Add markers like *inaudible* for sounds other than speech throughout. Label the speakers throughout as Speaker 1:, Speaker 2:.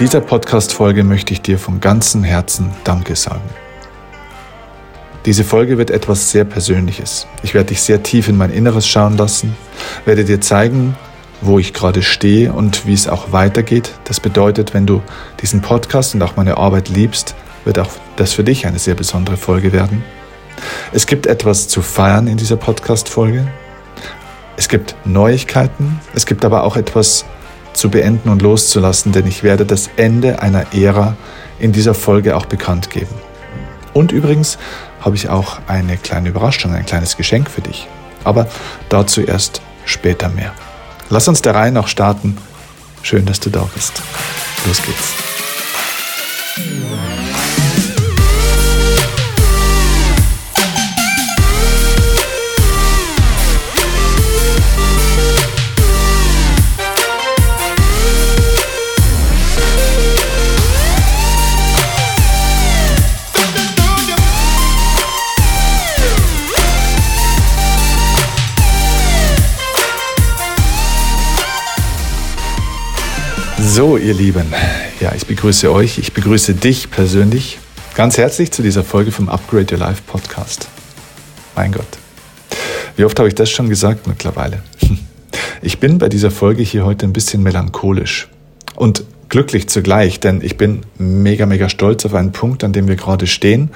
Speaker 1: dieser Podcast-Folge möchte ich dir von ganzem Herzen Danke sagen. Diese Folge wird etwas sehr Persönliches. Ich werde dich sehr tief in mein Inneres schauen lassen, werde dir zeigen, wo ich gerade stehe und wie es auch weitergeht. Das bedeutet, wenn du diesen Podcast und auch meine Arbeit liebst, wird auch das für dich eine sehr besondere Folge werden. Es gibt etwas zu feiern in dieser Podcast-Folge. Es gibt Neuigkeiten. Es gibt aber auch etwas zu beenden und loszulassen, denn ich werde das Ende einer Ära in dieser Folge auch bekannt geben. Und übrigens habe ich auch eine kleine Überraschung, ein kleines Geschenk für dich. Aber dazu erst später mehr. Lass uns der Reihe noch starten. Schön, dass du da bist. Los geht's. So, ihr Lieben, ja, ich begrüße euch, ich begrüße dich persönlich ganz herzlich zu dieser Folge vom Upgrade Your Life Podcast. Mein Gott, wie oft habe ich das schon gesagt mittlerweile? *laughs* Ich bin bei dieser Folge hier heute ein bisschen melancholisch und glücklich zugleich, denn ich bin mega, mega stolz auf einen Punkt, an dem wir gerade stehen.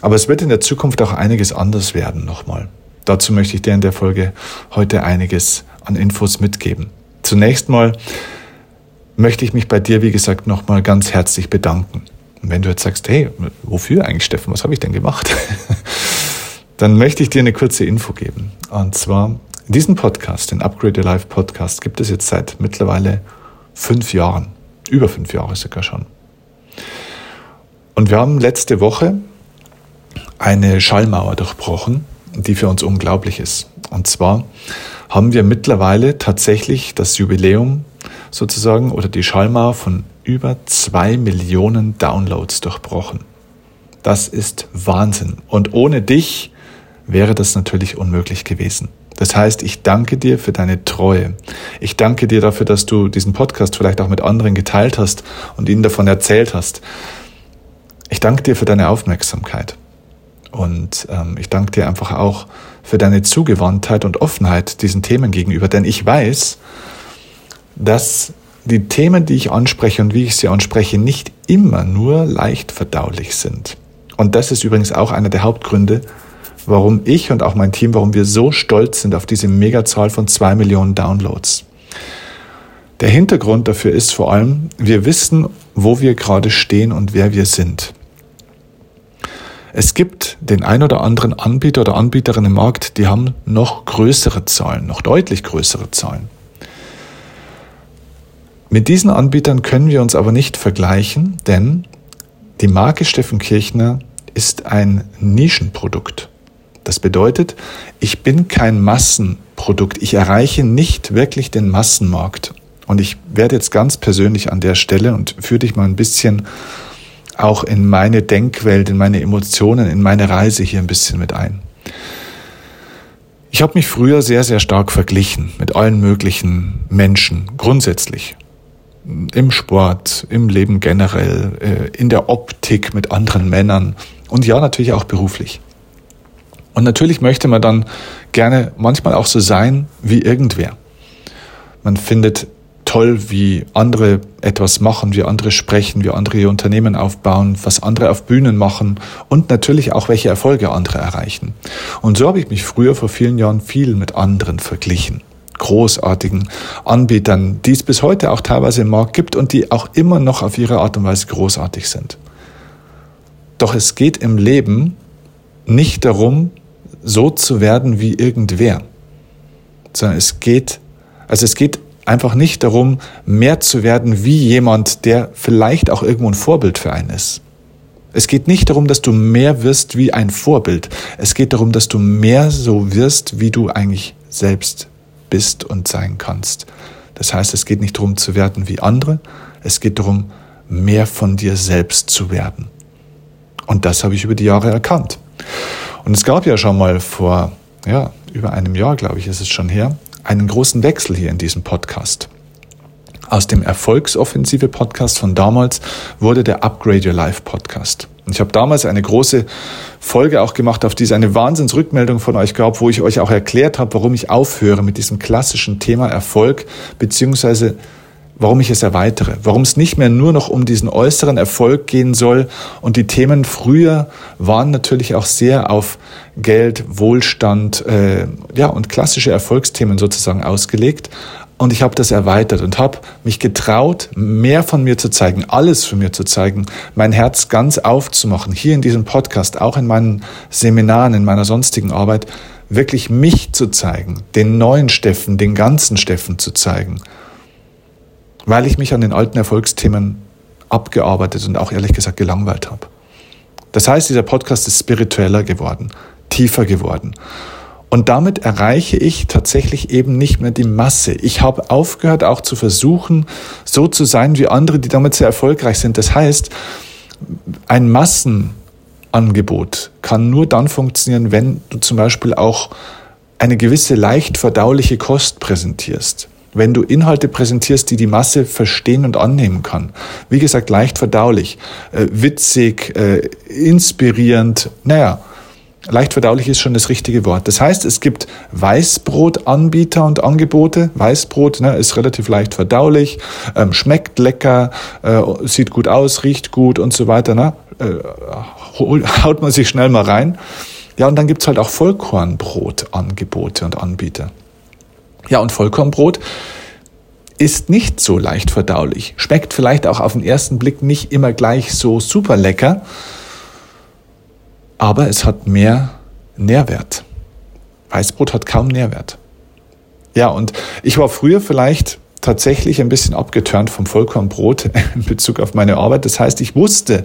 Speaker 1: Aber es wird in der Zukunft auch einiges anders werden nochmal. Dazu möchte ich dir in der Folge heute einiges an Infos mitgeben. Zunächst mal, möchte ich mich bei dir, wie gesagt, nochmal ganz herzlich bedanken. Und wenn du jetzt sagst, hey, wofür eigentlich, Steffen, was habe ich denn gemacht? *laughs* Dann möchte ich dir eine kurze Info geben. Und zwar, diesen Podcast, den Upgrade Your Life Podcast, gibt es jetzt seit mittlerweile fünf Jahren. Über fünf Jahre sogar schon. Und wir haben letzte Woche eine Schallmauer durchbrochen, die für uns unglaublich ist. Und zwar haben wir mittlerweile tatsächlich das Jubiläum sozusagen oder die Schallmauer von über zwei Millionen Downloads durchbrochen. Das ist Wahnsinn. Und ohne dich wäre das natürlich unmöglich gewesen. Das heißt, ich danke dir für deine Treue. Ich danke dir dafür, dass du diesen Podcast vielleicht auch mit anderen geteilt hast und ihnen davon erzählt hast. Ich danke dir für deine Aufmerksamkeit. Und ähm, ich danke dir einfach auch für deine Zugewandtheit und Offenheit diesen Themen gegenüber. Denn ich weiß, dass die Themen, die ich anspreche und wie ich sie anspreche, nicht immer nur leicht verdaulich sind. Und das ist übrigens auch einer der Hauptgründe, warum ich und auch mein Team, warum wir so stolz sind auf diese Megazahl von zwei Millionen Downloads. Der Hintergrund dafür ist vor allem, wir wissen, wo wir gerade stehen und wer wir sind. Es gibt den ein oder anderen Anbieter oder Anbieterin im Markt, die haben noch größere Zahlen, noch deutlich größere Zahlen. Mit diesen Anbietern können wir uns aber nicht vergleichen, denn die Marke Steffen Kirchner ist ein Nischenprodukt. Das bedeutet, ich bin kein Massenprodukt. Ich erreiche nicht wirklich den Massenmarkt. Und ich werde jetzt ganz persönlich an der Stelle und führe dich mal ein bisschen auch in meine Denkwelt, in meine Emotionen, in meine Reise hier ein bisschen mit ein. Ich habe mich früher sehr, sehr stark verglichen mit allen möglichen Menschen, grundsätzlich im Sport, im Leben generell, äh, in der Optik mit anderen Männern und ja, natürlich auch beruflich. Und natürlich möchte man dann gerne manchmal auch so sein wie irgendwer. Man findet toll, wie andere etwas machen, wie andere sprechen, wie andere ihr Unternehmen aufbauen, was andere auf Bühnen machen und natürlich auch, welche Erfolge andere erreichen. Und so habe ich mich früher vor vielen Jahren viel mit anderen verglichen großartigen Anbietern, die es bis heute auch teilweise im Markt gibt und die auch immer noch auf ihre Art und Weise großartig sind. Doch es geht im Leben nicht darum, so zu werden wie irgendwer, sondern es geht, also es geht einfach nicht darum, mehr zu werden wie jemand, der vielleicht auch irgendwo ein Vorbild für einen ist. Es geht nicht darum, dass du mehr wirst wie ein Vorbild. Es geht darum, dass du mehr so wirst, wie du eigentlich selbst bist und sein kannst. Das heißt, es geht nicht darum zu werden wie andere, es geht darum, mehr von dir selbst zu werden. Und das habe ich über die Jahre erkannt. Und es gab ja schon mal vor, ja, über einem Jahr, glaube ich, ist es schon her, einen großen Wechsel hier in diesem Podcast. aus dem Erfolgsoffensive Podcast von damals wurde der Upgrade Your Life Podcast. Ich habe damals eine große Folge auch gemacht, auf die es eine Wahnsinnsrückmeldung von euch gab, wo ich euch auch erklärt habe, warum ich aufhöre mit diesem klassischen Thema Erfolg, beziehungsweise warum ich es erweitere, warum es nicht mehr nur noch um diesen äußeren Erfolg gehen soll. Und die Themen früher waren natürlich auch sehr auf Geld, Wohlstand äh, ja, und klassische Erfolgsthemen sozusagen ausgelegt. Und ich habe das erweitert und habe mich getraut, mehr von mir zu zeigen, alles von mir zu zeigen, mein Herz ganz aufzumachen, hier in diesem Podcast, auch in meinen Seminaren, in meiner sonstigen Arbeit, wirklich mich zu zeigen, den neuen Steffen, den ganzen Steffen zu zeigen weil ich mich an den alten Erfolgsthemen abgearbeitet und auch ehrlich gesagt gelangweilt habe. Das heißt, dieser Podcast ist spiritueller geworden, tiefer geworden. Und damit erreiche ich tatsächlich eben nicht mehr die Masse. Ich habe aufgehört, auch zu versuchen, so zu sein wie andere, die damit sehr erfolgreich sind. Das heißt, ein Massenangebot kann nur dann funktionieren, wenn du zum Beispiel auch eine gewisse leicht verdauliche Kost präsentierst wenn du Inhalte präsentierst, die die Masse verstehen und annehmen kann. Wie gesagt, leicht verdaulich, äh, witzig, äh, inspirierend, naja, leicht verdaulich ist schon das richtige Wort. Das heißt, es gibt Weißbrotanbieter und Angebote. Weißbrot ne, ist relativ leicht verdaulich, ähm, schmeckt lecker, äh, sieht gut aus, riecht gut und so weiter. Ne? Äh, *laughs* haut man sich schnell mal rein. Ja, und dann gibt's halt auch Vollkornbrotangebote und Anbieter. Ja, und Vollkornbrot ist nicht so leicht verdaulich. Schmeckt vielleicht auch auf den ersten Blick nicht immer gleich so super lecker, aber es hat mehr Nährwert. Weißbrot hat kaum Nährwert. Ja, und ich war früher vielleicht tatsächlich ein bisschen abgeturnt vom Vollkornbrot *laughs* in Bezug auf meine Arbeit. Das heißt, ich wusste,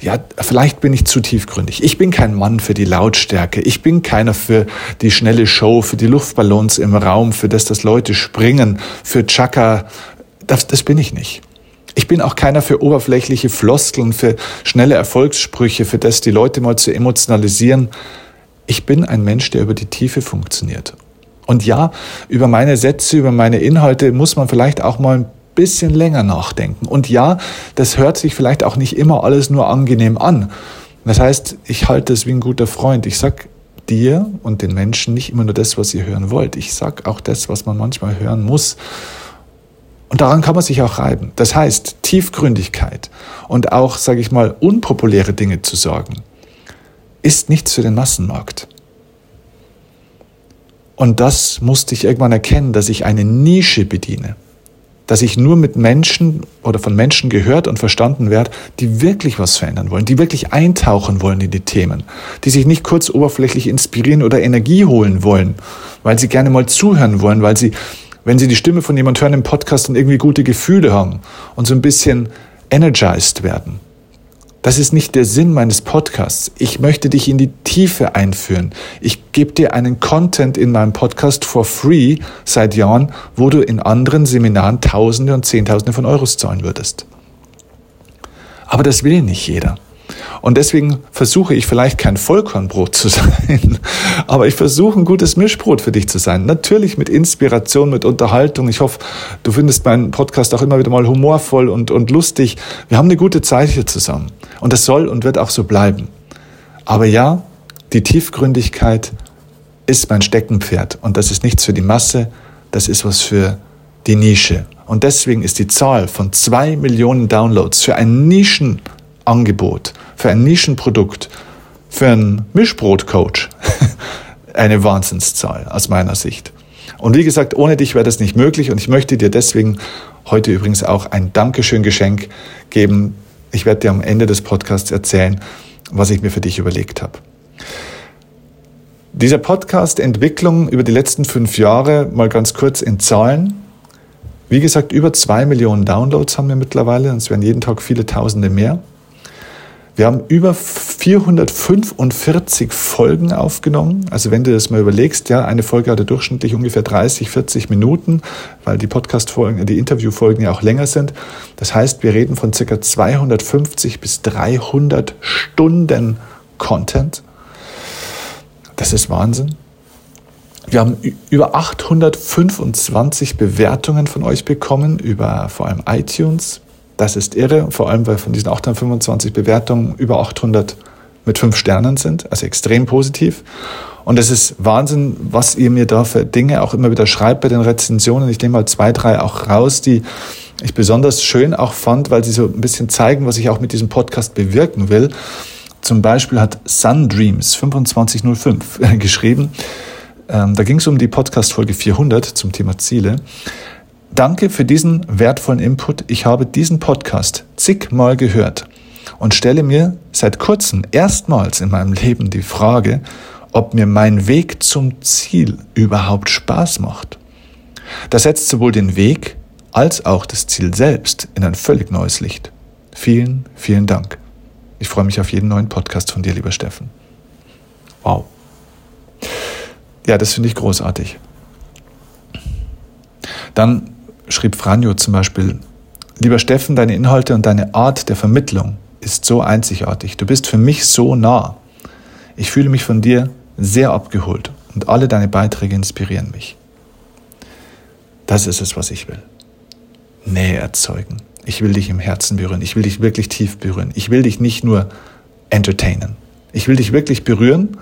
Speaker 1: ja, vielleicht bin ich zu tiefgründig. Ich bin kein Mann für die Lautstärke. Ich bin keiner für die schnelle Show, für die Luftballons im Raum, für das, dass Leute springen, für Chaka. Das, das bin ich nicht. Ich bin auch keiner für oberflächliche Floskeln, für schnelle Erfolgssprüche, für das, die Leute mal zu emotionalisieren. Ich bin ein Mensch, der über die Tiefe funktioniert. Und ja, über meine Sätze, über meine Inhalte muss man vielleicht auch mal ein bisschen länger nachdenken. Und ja, das hört sich vielleicht auch nicht immer alles nur angenehm an. Das heißt, ich halte es wie ein guter Freund. Ich sag dir und den Menschen nicht immer nur das, was ihr hören wollt. Ich sag auch das, was man manchmal hören muss. Und daran kann man sich auch reiben. Das heißt, Tiefgründigkeit und auch, sage ich mal, unpopuläre Dinge zu sagen, ist nichts für den Massenmarkt. Und das musste ich irgendwann erkennen, dass ich eine Nische bediene dass ich nur mit Menschen oder von Menschen gehört und verstanden werde, die wirklich was verändern wollen, die wirklich eintauchen wollen in die Themen, die sich nicht kurz oberflächlich inspirieren oder Energie holen wollen, weil sie gerne mal zuhören wollen, weil sie, wenn sie die Stimme von jemand hören im Podcast und irgendwie gute Gefühle haben und so ein bisschen energized werden. Das ist nicht der Sinn meines Podcasts. Ich möchte dich in die Tiefe einführen. Ich gebe dir einen Content in meinem Podcast for free seit Jahren, wo du in anderen Seminaren Tausende und Zehntausende von Euros zahlen würdest. Aber das will nicht jeder. Und deswegen versuche ich vielleicht kein Vollkornbrot zu *laughs* sein, aber ich versuche ein gutes Mischbrot für dich zu sein. Natürlich mit Inspiration, mit Unterhaltung. Ich hoffe, du findest meinen Podcast auch immer wieder mal humorvoll und, und lustig. Wir haben eine gute Zeit hier zusammen. Und das soll und wird auch so bleiben. Aber ja, die Tiefgründigkeit ist mein Steckenpferd. Und das ist nichts für die Masse, das ist was für die Nische. Und deswegen ist die Zahl von zwei Millionen Downloads für ein Nischenangebot für ein Nischenprodukt, für einen Mischbrotcoach *laughs* eine Wahnsinnszahl aus meiner Sicht. Und wie gesagt, ohne dich wäre das nicht möglich und ich möchte dir deswegen heute übrigens auch ein Dankeschön-Geschenk geben. Ich werde dir am Ende des Podcasts erzählen, was ich mir für dich überlegt habe. Dieser Podcast Entwicklung über die letzten fünf Jahre mal ganz kurz in Zahlen. Wie gesagt, über zwei Millionen Downloads haben wir mittlerweile und es werden jeden Tag viele Tausende mehr. Wir haben über 445 Folgen aufgenommen. Also wenn du das mal überlegst, ja, eine Folge hatte durchschnittlich ungefähr 30, 40 Minuten, weil die Podcast-Folgen, die Interviewfolgen ja auch länger sind. Das heißt, wir reden von circa 250 bis 300 Stunden Content. Das ist Wahnsinn. Wir haben über 825 Bewertungen von euch bekommen, über vor allem iTunes. Das ist irre, vor allem weil von diesen 825 Bewertungen über 800 mit fünf Sternen sind, also extrem positiv. Und es ist Wahnsinn, was ihr mir da für Dinge auch immer wieder schreibt bei den Rezensionen. Ich nehme mal zwei, drei auch raus, die ich besonders schön auch fand, weil sie so ein bisschen zeigen, was ich auch mit diesem Podcast bewirken will. Zum Beispiel hat Sundreams 2505 *laughs* geschrieben, ähm, da ging es um die Podcast-Folge 400 zum Thema Ziele. Danke für diesen wertvollen Input. Ich habe diesen Podcast zigmal gehört und stelle mir seit kurzem erstmals in meinem Leben die Frage, ob mir mein Weg zum Ziel überhaupt Spaß macht. Das setzt sowohl den Weg als auch das Ziel selbst in ein völlig neues Licht. Vielen, vielen Dank. Ich freue mich auf jeden neuen Podcast von dir, lieber Steffen. Wow. Ja, das finde ich großartig. Dann schrieb Franjo zum Beispiel, lieber Steffen, deine Inhalte und deine Art der Vermittlung ist so einzigartig. Du bist für mich so nah. Ich fühle mich von dir sehr abgeholt und alle deine Beiträge inspirieren mich. Das ist es, was ich will. Nähe erzeugen. Ich will dich im Herzen berühren. Ich will dich wirklich tief berühren. Ich will dich nicht nur entertainen. Ich will dich wirklich berühren,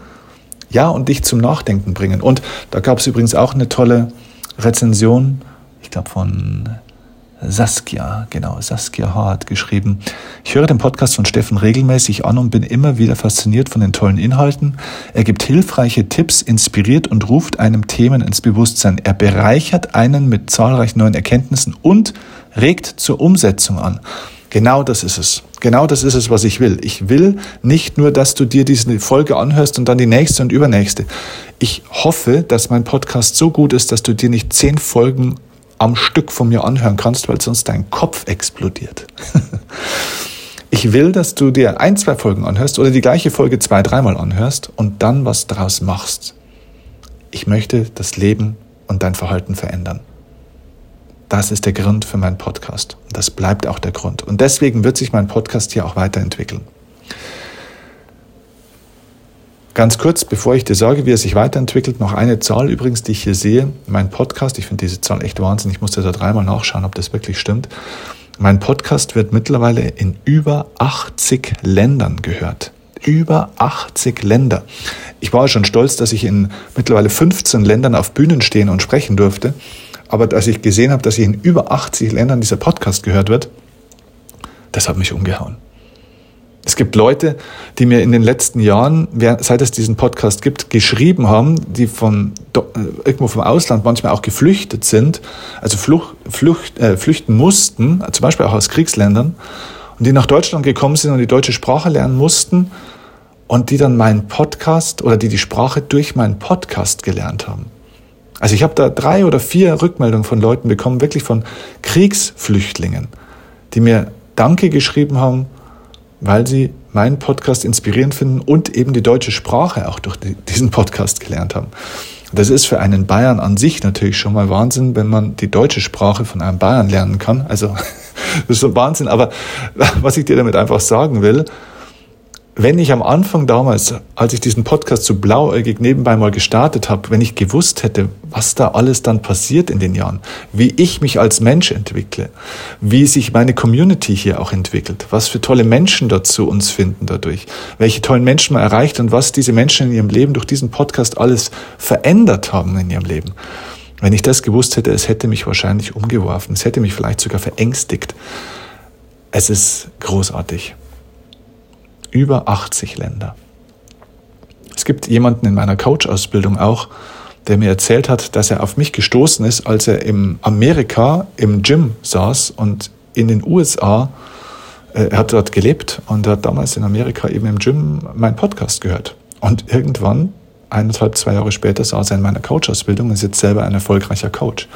Speaker 1: ja, und dich zum Nachdenken bringen. Und da gab es übrigens auch eine tolle Rezension, ich glaube von Saskia, genau, Saskia H. hat geschrieben, ich höre den Podcast von Steffen regelmäßig an und bin immer wieder fasziniert von den tollen Inhalten. Er gibt hilfreiche Tipps, inspiriert und ruft einem Themen ins Bewusstsein. Er bereichert einen mit zahlreichen neuen Erkenntnissen und regt zur Umsetzung an. Genau das ist es. Genau das ist es, was ich will. Ich will nicht nur, dass du dir diese Folge anhörst und dann die nächste und übernächste. Ich hoffe, dass mein Podcast so gut ist, dass du dir nicht zehn Folgen am Stück von mir anhören kannst, weil sonst dein Kopf explodiert. *laughs* ich will, dass du dir ein, zwei Folgen anhörst oder die gleiche Folge zwei, dreimal anhörst und dann was daraus machst. Ich möchte das Leben und dein Verhalten verändern. Das ist der Grund für meinen Podcast. Das bleibt auch der Grund. Und deswegen wird sich mein Podcast hier auch weiterentwickeln. Ganz kurz, bevor ich dir sage, wie er sich weiterentwickelt, noch eine Zahl übrigens, die ich hier sehe. Mein Podcast, ich finde diese Zahl echt Wahnsinn. Ich musste da dreimal nachschauen, ob das wirklich stimmt. Mein Podcast wird mittlerweile in über 80 Ländern gehört. Über 80 Länder. Ich war schon stolz, dass ich in mittlerweile 15 Ländern auf Bühnen stehen und sprechen durfte. Aber als ich gesehen habe, dass in über 80 Ländern dieser Podcast gehört wird, das hat mich umgehauen. Es gibt Leute, die mir in den letzten Jahren, seit es diesen Podcast gibt, geschrieben haben, die von äh, irgendwo vom Ausland manchmal auch geflüchtet sind, also Flucht, Flucht, äh, flüchten mussten, zum Beispiel auch aus Kriegsländern, und die nach Deutschland gekommen sind und die deutsche Sprache lernen mussten und die dann meinen Podcast oder die die Sprache durch meinen Podcast gelernt haben. Also ich habe da drei oder vier Rückmeldungen von Leuten bekommen, wirklich von Kriegsflüchtlingen, die mir Danke geschrieben haben, weil sie meinen Podcast inspirierend finden und eben die deutsche Sprache auch durch diesen Podcast gelernt haben. Das ist für einen Bayern an sich natürlich schon mal Wahnsinn, wenn man die deutsche Sprache von einem Bayern lernen kann. Also *laughs* das ist so Wahnsinn. Aber was ich dir damit einfach sagen will, wenn ich am Anfang damals, als ich diesen Podcast so blauäugig nebenbei mal gestartet habe, wenn ich gewusst hätte, was da alles dann passiert in den Jahren, wie ich mich als Mensch entwickle, wie sich meine Community hier auch entwickelt, was für tolle Menschen dazu uns finden dadurch, welche tollen Menschen man erreicht und was diese Menschen in ihrem Leben durch diesen Podcast alles verändert haben in ihrem Leben. Wenn ich das gewusst hätte, es hätte mich wahrscheinlich umgeworfen, es hätte mich vielleicht sogar verängstigt. Es ist großartig über 80 Länder. Es gibt jemanden in meiner Coach-Ausbildung auch, der mir erzählt hat, dass er auf mich gestoßen ist, als er im Amerika im Gym saß und in den USA, äh, er hat dort gelebt und hat damals in Amerika eben im Gym meinen Podcast gehört. Und irgendwann, eineinhalb, zwei Jahre später, saß er in meiner Coach-Ausbildung und ist jetzt selber ein erfolgreicher Coach.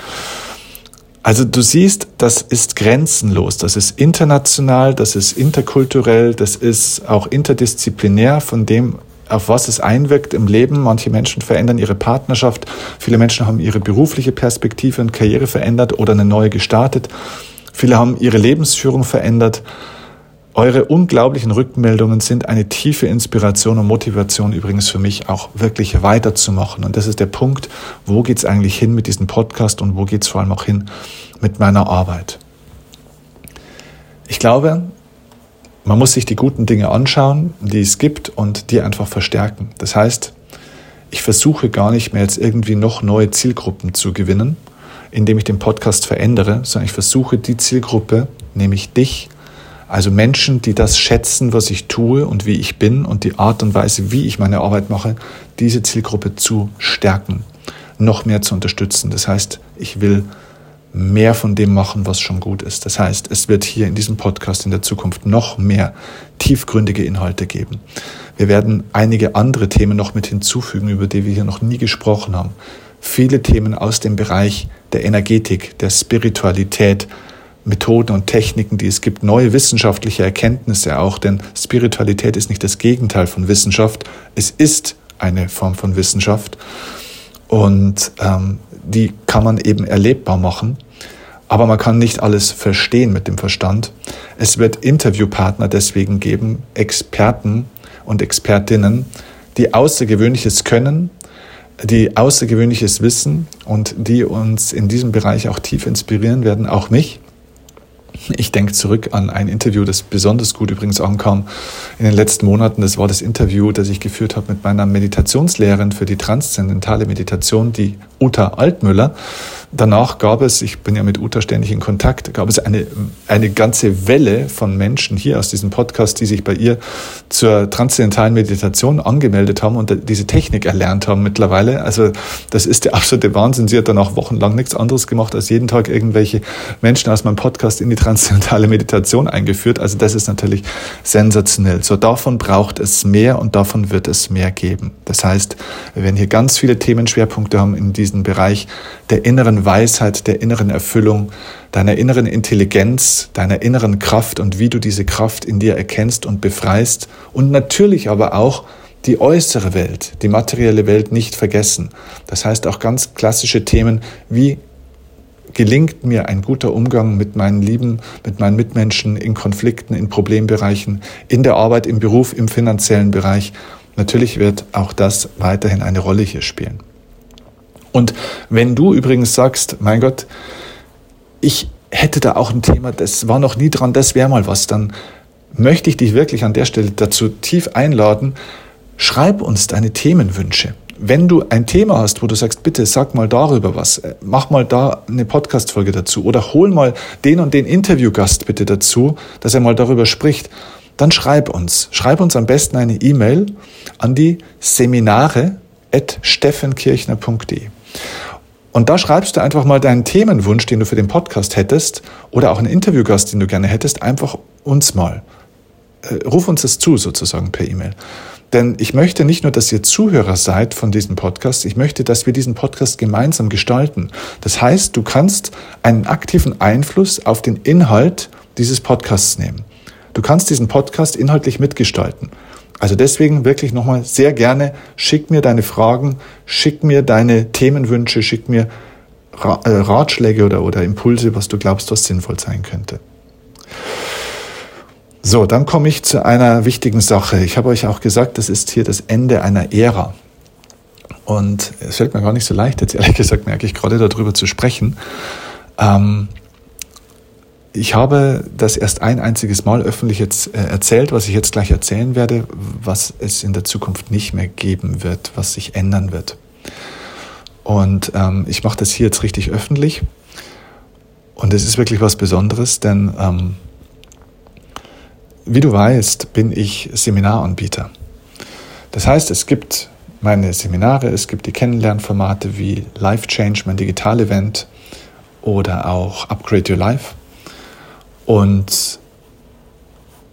Speaker 1: Also du siehst, das ist grenzenlos, das ist international, das ist interkulturell, das ist auch interdisziplinär von dem, auf was es einwirkt im Leben. Manche Menschen verändern ihre Partnerschaft, viele Menschen haben ihre berufliche Perspektive und Karriere verändert oder eine neue gestartet. Viele haben ihre Lebensführung verändert. Eure unglaublichen Rückmeldungen sind eine tiefe Inspiration und Motivation übrigens für mich auch wirklich weiterzumachen. Und das ist der Punkt, wo geht's eigentlich hin mit diesem Podcast und wo geht's vor allem auch hin mit meiner Arbeit. Ich glaube, man muss sich die guten Dinge anschauen, die es gibt und die einfach verstärken. Das heißt, ich versuche gar nicht mehr jetzt irgendwie noch neue Zielgruppen zu gewinnen, indem ich den Podcast verändere, sondern ich versuche die Zielgruppe, nämlich dich, also Menschen, die das schätzen, was ich tue und wie ich bin und die Art und Weise, wie ich meine Arbeit mache, diese Zielgruppe zu stärken, noch mehr zu unterstützen. Das heißt, ich will mehr von dem machen, was schon gut ist. Das heißt, es wird hier in diesem Podcast in der Zukunft noch mehr tiefgründige Inhalte geben. Wir werden einige andere Themen noch mit hinzufügen, über die wir hier noch nie gesprochen haben. Viele Themen aus dem Bereich der Energetik, der Spiritualität, Methoden und Techniken, die es gibt, neue wissenschaftliche Erkenntnisse auch, denn Spiritualität ist nicht das Gegenteil von Wissenschaft, es ist eine Form von Wissenschaft und ähm, die kann man eben erlebbar machen, aber man kann nicht alles verstehen mit dem Verstand. Es wird Interviewpartner deswegen geben, Experten und Expertinnen, die Außergewöhnliches können, die Außergewöhnliches wissen und die uns in diesem Bereich auch tief inspirieren werden, auch mich. Ich denke zurück an ein Interview, das besonders gut übrigens ankam in den letzten Monaten. Das war das Interview, das ich geführt habe mit meiner Meditationslehrerin für die transzendentale Meditation, die Uta Altmüller. Danach gab es, ich bin ja mit Uta ständig in Kontakt, gab es eine, eine ganze Welle von Menschen hier aus diesem Podcast, die sich bei ihr zur transzendentalen Meditation angemeldet haben und diese Technik erlernt haben mittlerweile. Also das ist der absolute Wahnsinn. Sie hat danach wochenlang nichts anderes gemacht, als jeden Tag irgendwelche Menschen aus meinem Podcast in die transzendentale Meditation eingeführt. Also das ist natürlich sensationell. So davon braucht es mehr und davon wird es mehr geben. Das heißt, wir werden hier ganz viele Themenschwerpunkte haben in diesem Bereich der inneren Weisheit, der inneren Erfüllung, deiner inneren Intelligenz, deiner inneren Kraft und wie du diese Kraft in dir erkennst und befreist und natürlich aber auch die äußere Welt, die materielle Welt nicht vergessen. Das heißt auch ganz klassische Themen wie gelingt mir ein guter Umgang mit meinen Lieben, mit meinen Mitmenschen in Konflikten, in Problembereichen, in der Arbeit, im Beruf, im finanziellen Bereich. Natürlich wird auch das weiterhin eine Rolle hier spielen. Und wenn du übrigens sagst, mein Gott, ich hätte da auch ein Thema, das war noch nie dran, das wäre mal was, dann möchte ich dich wirklich an der Stelle dazu tief einladen, schreib uns deine Themenwünsche. Wenn du ein Thema hast, wo du sagst, bitte sag mal darüber was, äh, mach mal da eine Podcast-Folge dazu oder hol mal den und den Interviewgast bitte dazu, dass er mal darüber spricht, dann schreib uns. Schreib uns am besten eine E-Mail an die Seminare steffenkirchner.de. Und da schreibst du einfach mal deinen Themenwunsch, den du für den Podcast hättest, oder auch einen Interviewgast, den du gerne hättest, einfach uns mal. Äh, ruf uns es zu, sozusagen per E-Mail. Denn ich möchte nicht nur, dass ihr Zuhörer seid von diesem Podcast, ich möchte, dass wir diesen Podcast gemeinsam gestalten. Das heißt, du kannst einen aktiven Einfluss auf den Inhalt dieses Podcasts nehmen. Du kannst diesen Podcast inhaltlich mitgestalten. Also deswegen wirklich nochmal sehr gerne, schick mir deine Fragen, schick mir deine Themenwünsche, schick mir äh, Ratschläge oder, oder Impulse, was du glaubst, was sinnvoll sein könnte. So, dann komme ich zu einer wichtigen Sache. Ich habe euch auch gesagt, das ist hier das Ende einer Ära. Und es fällt mir gar nicht so leicht, jetzt ehrlich gesagt merke ich gerade darüber zu sprechen. Ähm, ich habe das erst ein einziges Mal öffentlich jetzt äh, erzählt, was ich jetzt gleich erzählen werde, was es in der Zukunft nicht mehr geben wird, was sich ändern wird. Und ähm, ich mache das hier jetzt richtig öffentlich. Und es ist wirklich was Besonderes, denn ähm, wie du weißt, bin ich Seminaranbieter. Das heißt, es gibt meine Seminare, es gibt die Kennenlernformate wie Life Change, mein Digital-Event oder auch Upgrade Your Life. Und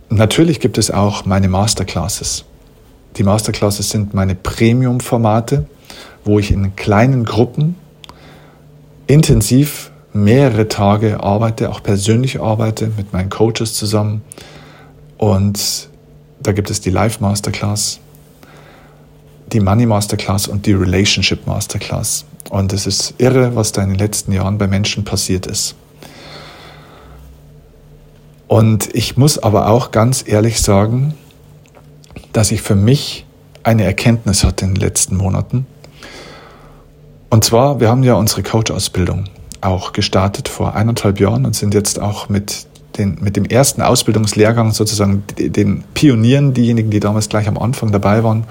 Speaker 1: natürlich gibt es auch meine Masterclasses. Die Masterclasses sind meine Premium-Formate, wo ich in kleinen Gruppen intensiv mehrere Tage arbeite, auch persönlich arbeite mit meinen Coaches zusammen. Und da gibt es die Live Masterclass, die Money Masterclass und die Relationship Masterclass. Und es ist irre, was da in den letzten Jahren bei Menschen passiert ist. Und ich muss aber auch ganz ehrlich sagen, dass ich für mich eine Erkenntnis hatte in den letzten Monaten. Und zwar, wir haben ja unsere Coach-Ausbildung auch gestartet vor eineinhalb Jahren und sind jetzt auch mit den, mit dem ersten Ausbildungslehrgang sozusagen den Pionieren, diejenigen, die damals gleich am Anfang dabei waren,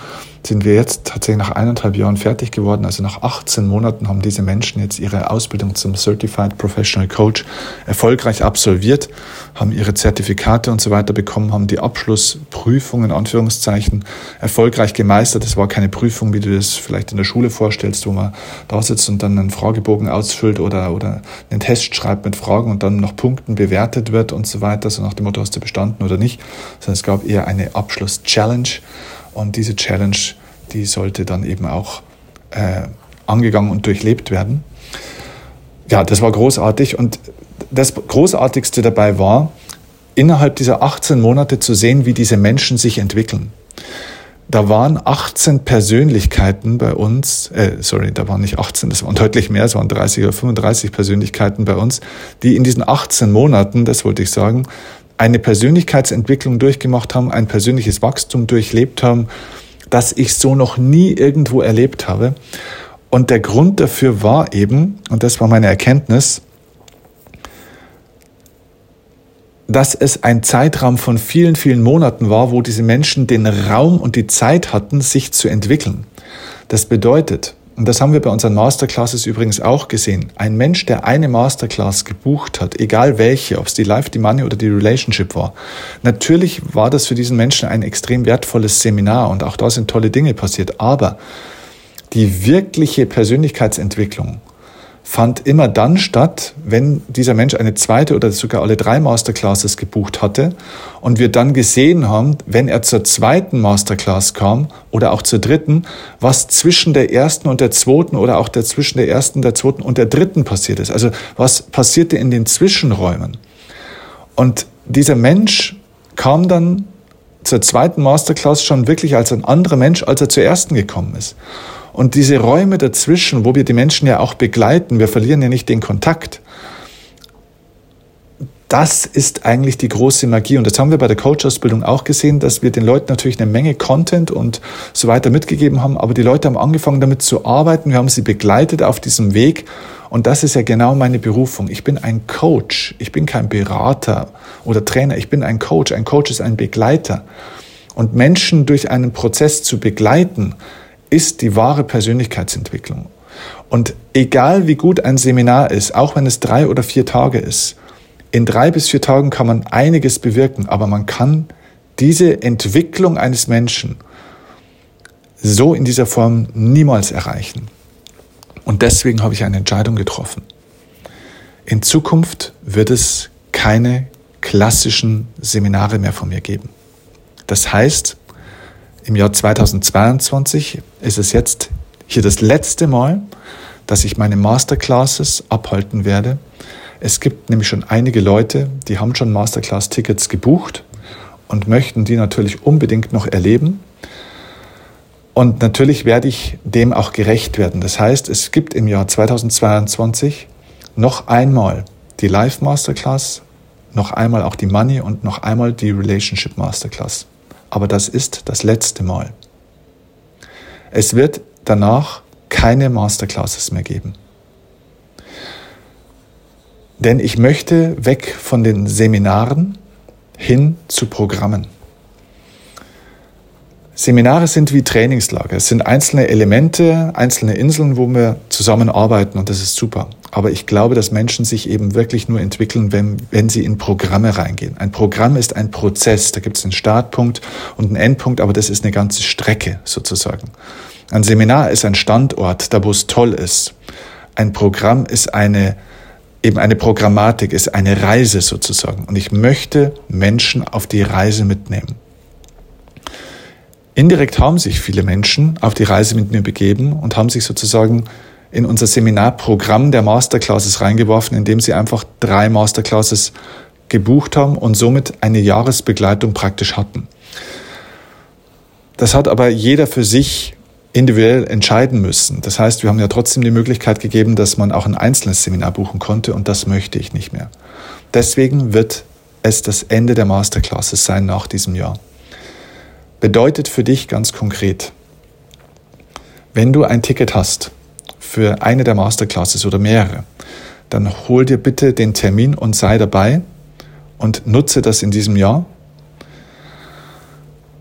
Speaker 1: sind wir jetzt tatsächlich nach eineinhalb Jahren fertig geworden. Also nach 18 Monaten haben diese Menschen jetzt ihre Ausbildung zum Certified Professional Coach erfolgreich absolviert, haben ihre Zertifikate und so weiter bekommen, haben die Abschlussprüfung in Anführungszeichen erfolgreich gemeistert. Es war keine Prüfung, wie du das vielleicht in der Schule vorstellst, wo man da sitzt und dann einen Fragebogen ausfüllt oder, oder einen Test schreibt mit Fragen und dann nach Punkten bewertet wird und so weiter, so nach dem Motto, hast du bestanden oder nicht, sondern es gab eher eine Abschluss-Challenge und diese Challenge, die sollte dann eben auch äh, angegangen und durchlebt werden. Ja, das war großartig. Und das Großartigste dabei war, innerhalb dieser 18 Monate zu sehen, wie diese Menschen sich entwickeln. Da waren 18 Persönlichkeiten bei uns, äh, sorry, da waren nicht 18, das waren deutlich mehr, es waren 30 oder 35 Persönlichkeiten bei uns, die in diesen 18 Monaten, das wollte ich sagen, eine Persönlichkeitsentwicklung durchgemacht haben, ein persönliches Wachstum durchlebt haben, das ich so noch nie irgendwo erlebt habe. Und der Grund dafür war eben, und das war meine Erkenntnis, dass es ein Zeitraum von vielen, vielen Monaten war, wo diese Menschen den Raum und die Zeit hatten, sich zu entwickeln. Das bedeutet, und das haben wir bei unseren Masterclasses übrigens auch gesehen. Ein Mensch, der eine Masterclass gebucht hat, egal welche, ob es die Life, die Money oder die Relationship war, natürlich war das für diesen Menschen ein extrem wertvolles Seminar und auch da sind tolle Dinge passiert. Aber die wirkliche Persönlichkeitsentwicklung fand immer dann statt, wenn dieser Mensch eine zweite oder sogar alle drei Masterclasses gebucht hatte und wir dann gesehen haben, wenn er zur zweiten Masterclass kam oder auch zur dritten, was zwischen der ersten und der zweiten oder auch der zwischen der ersten, der zweiten und der dritten passiert ist. Also was passierte in den Zwischenräumen. Und dieser Mensch kam dann zur zweiten Masterclass schon wirklich als ein anderer Mensch, als er zur ersten gekommen ist. Und diese Räume dazwischen, wo wir die Menschen ja auch begleiten, wir verlieren ja nicht den Kontakt. Das ist eigentlich die große Magie. Und das haben wir bei der Coach-Ausbildung auch gesehen, dass wir den Leuten natürlich eine Menge Content und so weiter mitgegeben haben. Aber die Leute haben angefangen damit zu arbeiten. Wir haben sie begleitet auf diesem Weg. Und das ist ja genau meine Berufung. Ich bin ein Coach. Ich bin kein Berater oder Trainer. Ich bin ein Coach. Ein Coach ist ein Begleiter. Und Menschen durch einen Prozess zu begleiten, ist die wahre Persönlichkeitsentwicklung. Und egal wie gut ein Seminar ist, auch wenn es drei oder vier Tage ist, in drei bis vier Tagen kann man einiges bewirken, aber man kann diese Entwicklung eines Menschen so in dieser Form niemals erreichen. Und deswegen habe ich eine Entscheidung getroffen. In Zukunft wird es keine klassischen Seminare mehr von mir geben. Das heißt, im Jahr 2022 ist es jetzt hier das letzte Mal, dass ich meine Masterclasses abhalten werde. Es gibt nämlich schon einige Leute, die haben schon Masterclass-Tickets gebucht und möchten die natürlich unbedingt noch erleben. Und natürlich werde ich dem auch gerecht werden. Das heißt, es gibt im Jahr 2022 noch einmal die Live Masterclass, noch einmal auch die Money und noch einmal die Relationship Masterclass aber das ist das letzte Mal. Es wird danach keine Masterclasses mehr geben. Denn ich möchte weg von den Seminaren hin zu Programmen. Seminare sind wie Trainingslager. Es sind einzelne Elemente, einzelne Inseln, wo wir zusammenarbeiten und das ist super. Aber ich glaube, dass Menschen sich eben wirklich nur entwickeln, wenn, wenn sie in Programme reingehen. Ein Programm ist ein Prozess. Da gibt es einen Startpunkt und einen Endpunkt, aber das ist eine ganze Strecke sozusagen. Ein Seminar ist ein Standort, da wo es toll ist. Ein Programm ist eine, eben eine Programmatik, ist eine Reise sozusagen. Und ich möchte Menschen auf die Reise mitnehmen. Indirekt haben sich viele Menschen auf die Reise mit mir begeben und haben sich sozusagen in unser Seminarprogramm der Masterclasses reingeworfen, indem sie einfach drei Masterclasses gebucht haben und somit eine Jahresbegleitung praktisch hatten. Das hat aber jeder für sich individuell entscheiden müssen. Das heißt, wir haben ja trotzdem die Möglichkeit gegeben, dass man auch ein einzelnes Seminar buchen konnte und das möchte ich nicht mehr. Deswegen wird es das Ende der Masterclasses sein nach diesem Jahr. Bedeutet für dich ganz konkret, wenn du ein Ticket hast für eine der Masterclasses oder mehrere, dann hol dir bitte den Termin und sei dabei und nutze das in diesem Jahr.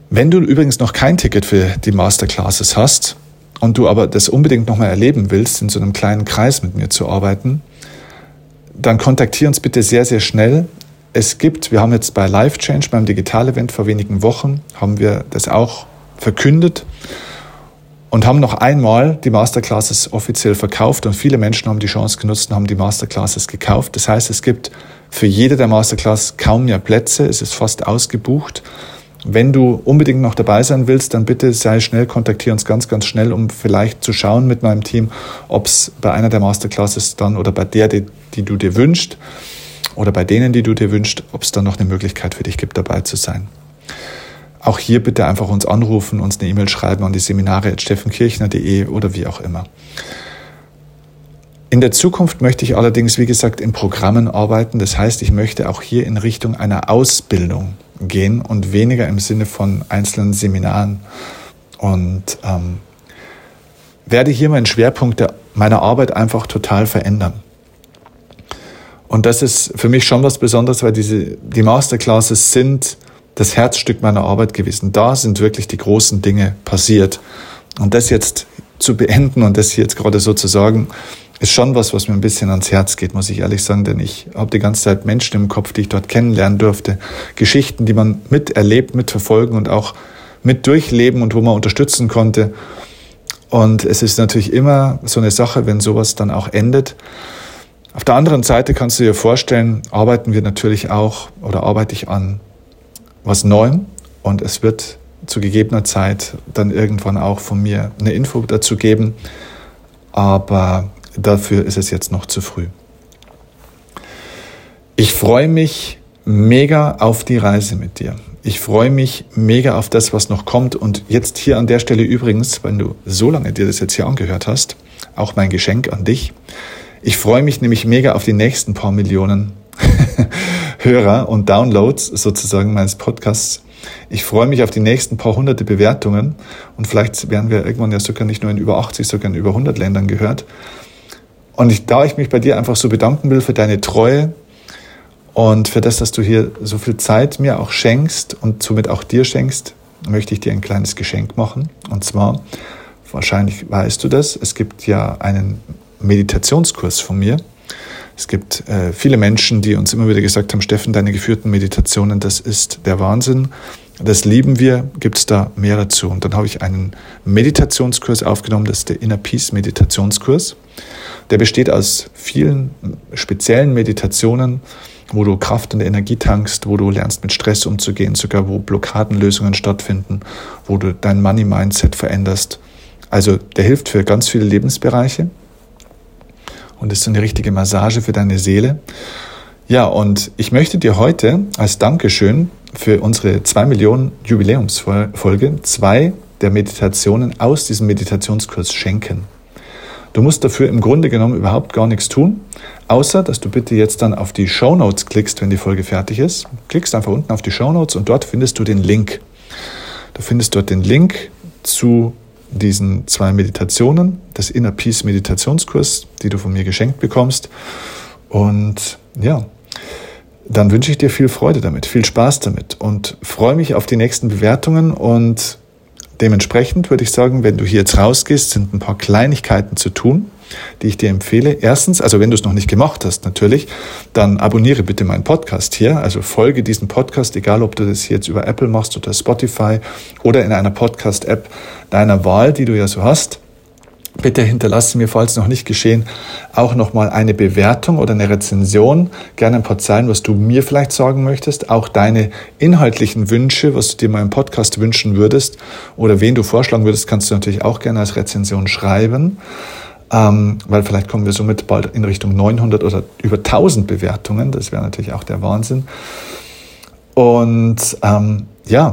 Speaker 1: Wenn du übrigens noch kein Ticket für die Masterclasses hast und du aber das unbedingt nochmal erleben willst, in so einem kleinen Kreis mit mir zu arbeiten, dann kontaktiere uns bitte sehr, sehr schnell. Es gibt, wir haben jetzt bei Live Change beim Digital-Event vor wenigen Wochen, haben wir das auch verkündet und haben noch einmal die Masterclasses offiziell verkauft und viele Menschen haben die Chance genutzt und haben die Masterclasses gekauft. Das heißt, es gibt für jede der Masterclasses kaum mehr Plätze, es ist fast ausgebucht. Wenn du unbedingt noch dabei sein willst, dann bitte sei schnell, kontaktiere uns ganz, ganz schnell, um vielleicht zu schauen mit meinem Team, ob es bei einer der Masterclasses dann oder bei der, die, die du dir wünschst oder bei denen, die du dir wünschst, ob es dann noch eine Möglichkeit für dich gibt, dabei zu sein. Auch hier bitte einfach uns anrufen, uns eine E-Mail schreiben an die Seminare steffenkirchner.de oder wie auch immer. In der Zukunft möchte ich allerdings, wie gesagt, in Programmen arbeiten. Das heißt, ich möchte auch hier in Richtung einer Ausbildung gehen und weniger im Sinne von einzelnen Seminaren. Und ähm, werde hier meinen Schwerpunkt meiner Arbeit einfach total verändern. Und das ist für mich schon was Besonderes, weil diese, die Masterclasses sind das Herzstück meiner Arbeit gewesen. Da sind wirklich die großen Dinge passiert. Und das jetzt zu beenden und das jetzt gerade so zu sagen, ist schon was, was mir ein bisschen ans Herz geht, muss ich ehrlich sagen, denn ich habe die ganze Zeit Menschen im Kopf, die ich dort kennenlernen durfte, Geschichten, die man miterlebt, mitverfolgen und auch mit durchleben und wo man unterstützen konnte. Und es ist natürlich immer so eine Sache, wenn sowas dann auch endet. Auf der anderen Seite kannst du dir vorstellen, arbeiten wir natürlich auch oder arbeite ich an was Neuem und es wird zu gegebener Zeit dann irgendwann auch von mir eine Info dazu geben. Aber Dafür ist es jetzt noch zu früh. Ich freue mich mega auf die Reise mit dir. Ich freue mich mega auf das, was noch kommt. Und jetzt hier an der Stelle übrigens, wenn du so lange dir das jetzt hier angehört hast, auch mein Geschenk an dich. Ich freue mich nämlich mega auf die nächsten paar Millionen *laughs* Hörer und Downloads sozusagen meines Podcasts ich freue mich auf die nächsten paar hunderte Bewertungen und vielleicht werden wir irgendwann ja sogar nicht nur in über 80, sogar in über 100 Ländern gehört. Und ich, da ich mich bei dir einfach so bedanken will für deine Treue und für das, dass du hier so viel Zeit mir auch schenkst und somit auch dir schenkst, möchte ich dir ein kleines Geschenk machen. Und zwar, wahrscheinlich weißt du das, es gibt ja einen Meditationskurs von mir. Es gibt äh, viele Menschen, die uns immer wieder gesagt haben, Steffen, deine geführten Meditationen, das ist der Wahnsinn. Das lieben wir, gibt es da mehr dazu. Und dann habe ich einen Meditationskurs aufgenommen, das ist der Inner Peace Meditationskurs. Der besteht aus vielen speziellen Meditationen, wo du Kraft und Energie tankst, wo du lernst mit Stress umzugehen, sogar wo Blockadenlösungen stattfinden, wo du dein Money-Mindset veränderst. Also der hilft für ganz viele Lebensbereiche und ist so eine richtige Massage für deine Seele. Ja, und ich möchte dir heute als Dankeschön für unsere zwei Millionen Jubiläumsfolge zwei der Meditationen aus diesem Meditationskurs schenken. Du musst dafür im Grunde genommen überhaupt gar nichts tun, außer dass du bitte jetzt dann auf die Show Notes klickst, wenn die Folge fertig ist. Klickst einfach unten auf die Show Notes und dort findest du den Link. Du findest dort den Link zu diesen zwei Meditationen, das Inner Peace Meditationskurs, die du von mir geschenkt bekommst. Und ja, dann wünsche ich dir viel Freude damit, viel Spaß damit und freue mich auf die nächsten Bewertungen und Dementsprechend würde ich sagen, wenn du hier jetzt rausgehst, sind ein paar Kleinigkeiten zu tun, die ich dir empfehle. Erstens, also wenn du es noch nicht gemacht hast, natürlich, dann abonniere bitte meinen Podcast hier. Also folge diesem Podcast, egal ob du das jetzt über Apple machst oder Spotify oder in einer Podcast-App deiner Wahl, die du ja so hast. Bitte hinterlasse mir, falls noch nicht geschehen, auch nochmal eine Bewertung oder eine Rezension. Gerne ein paar Zeilen, was du mir vielleicht sagen möchtest. Auch deine inhaltlichen Wünsche, was du dir mal im Podcast wünschen würdest oder wen du vorschlagen würdest, kannst du natürlich auch gerne als Rezension schreiben. Ähm, weil vielleicht kommen wir somit bald in Richtung 900 oder über 1000 Bewertungen. Das wäre natürlich auch der Wahnsinn. Und ähm, ja,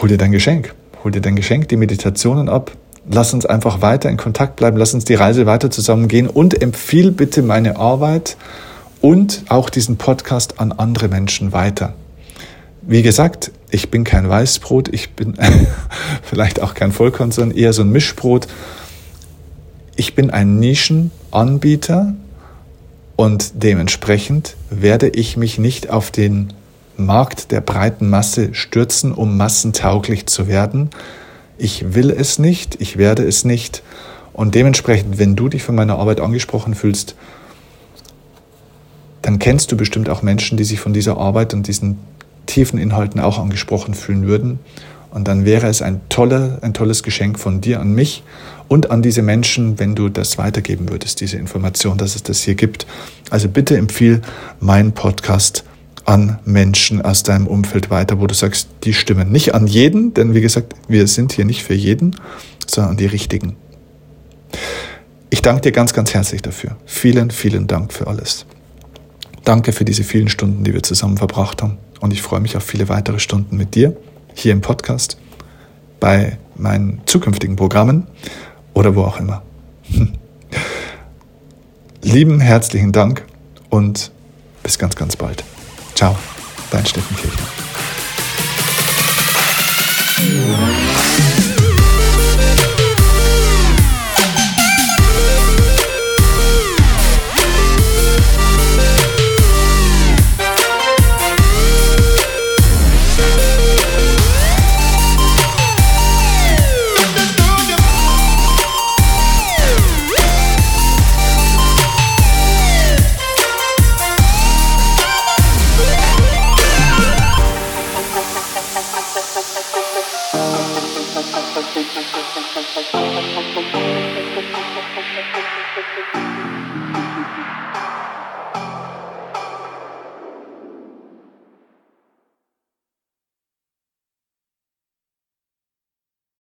Speaker 1: hol dir dein Geschenk. Hol dir dein Geschenk, die Meditationen ab lass uns einfach weiter in Kontakt bleiben, lass uns die Reise weiter zusammen gehen und empfiehl bitte meine Arbeit und auch diesen Podcast an andere Menschen weiter. Wie gesagt, ich bin kein Weißbrot, ich bin *laughs* vielleicht auch kein Vollkorn, eher so ein Mischbrot. Ich bin ein Nischenanbieter und dementsprechend werde ich mich nicht auf den Markt der breiten Masse stürzen, um massentauglich zu werden. Ich will es nicht, ich werde es nicht. Und dementsprechend, wenn du dich von meiner Arbeit angesprochen fühlst, dann kennst du bestimmt auch Menschen, die sich von dieser Arbeit und diesen tiefen Inhalten auch angesprochen fühlen würden. Und dann wäre es ein, toller, ein tolles Geschenk von dir an mich und an diese Menschen, wenn du das weitergeben würdest, diese Information, dass es das hier gibt. Also bitte empfiehl meinen Podcast an Menschen aus deinem Umfeld weiter, wo du sagst, die stimmen. Nicht an jeden, denn wie gesagt, wir sind hier nicht für jeden, sondern an die richtigen. Ich danke dir ganz, ganz herzlich dafür. Vielen, vielen Dank für alles. Danke für diese vielen Stunden, die wir zusammen verbracht haben. Und ich freue mich auf viele weitere Stunden mit dir hier im Podcast, bei meinen zukünftigen Programmen oder wo auch immer. *laughs* Lieben herzlichen Dank und bis ganz, ganz bald. Ciao, dein Steffen Kirchner.